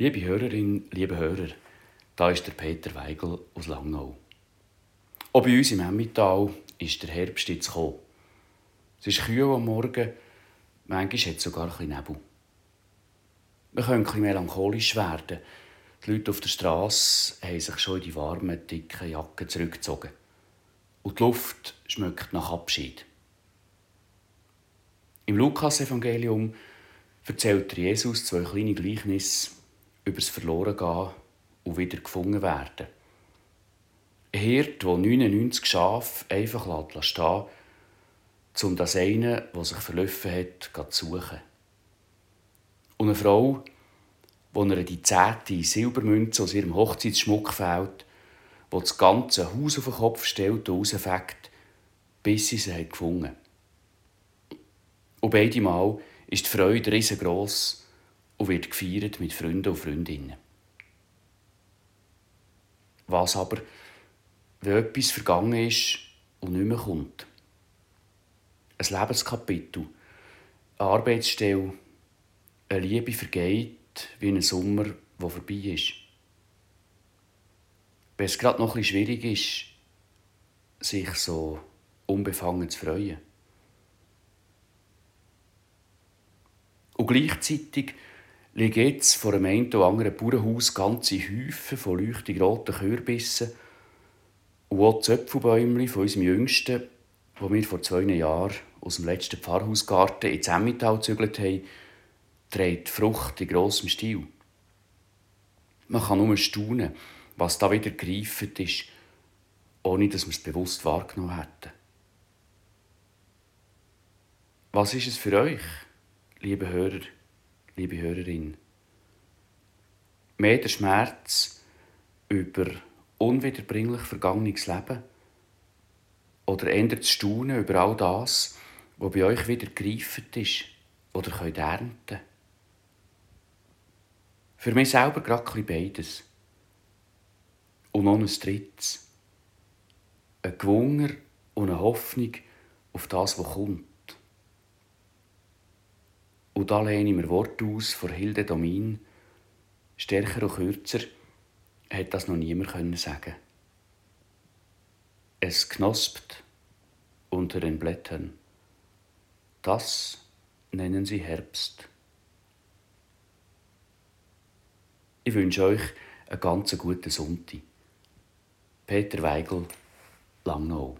Liebe Hörerin, liebe Hörer, da ist der Peter Weigel aus Langnau. Auch bei uns im Emmental ist der Herbst jetzt gekommen. Es ist kühl am Morgen, manchmal hat es sogar ein bisschen Nebel. Man kann ein melancholisch werden. Die Leute auf der Straße haben sich schon in die warmen, dicken Jacken zurückgezogen. Und die Luft schmeckt nach Abschied. Im Lukas-Evangelium erzählt Jesus zwei kleine Gleichnisse über das Verlorengehen und wieder gefunden werden. Ein Hirt, der 99 Schafe einfach stehen lässt, um das eine, das sich verlaufen hat, zu suchen. Und eine Frau, die ihr die zehnte Silbermünze aus ihrem Hochzeitsschmuck fällt, die das ganze Haus auf den Kopf stellt und rausfegt, bis sie sie gefunden hat. Und beide Mal ist die Freude riesengroß und wird gefeiert mit Freunden und Freundinnen. Was aber, wenn etwas vergangen ist und nicht mehr kommt? Ein Lebenskapitel, eine Arbeitsstelle, eine Liebe vergeht wie ein Sommer, der vorbei ist. Wenn es gerade noch bisschen schwierig ist, sich so unbefangen zu freuen. Und gleichzeitig liegen jetzt vor einem einen oder anderen Bauernhaus ganze Häufen von leuchtig roten Kürbissen und auch Zöpfelbäumchen von unserem Jüngsten, wo wir vor zwei Jahren aus dem letzten Pfarrhausgarten ins Emmental gezügelt haben, trägt Frucht in grossem Stil. Man kann nur staunen, was da wieder gereift ist, ohne dass wir es bewusst wahrgenommen hätten. Was ist es für euch? liebe Hörer, liebe Hörerin, mehr der Schmerz über unwiederbringlich vergangenes Leben oder ändert das Staunen über all das, was bei euch wieder gereift ist oder könnt ernten. Für mich selber gerade beides. Und noch ein drittes. Ein Gewunger und eine Hoffnung auf das, was kommt. Und da lehne ich mir Wort aus von Hilde Domin. Stärker und kürzer hat das noch niemand können sagen. Es knospt unter den Blättern. Das nennen sie Herbst. Ich wünsche euch einen ganz guten Sonntag. Peter Weigel, Langnau.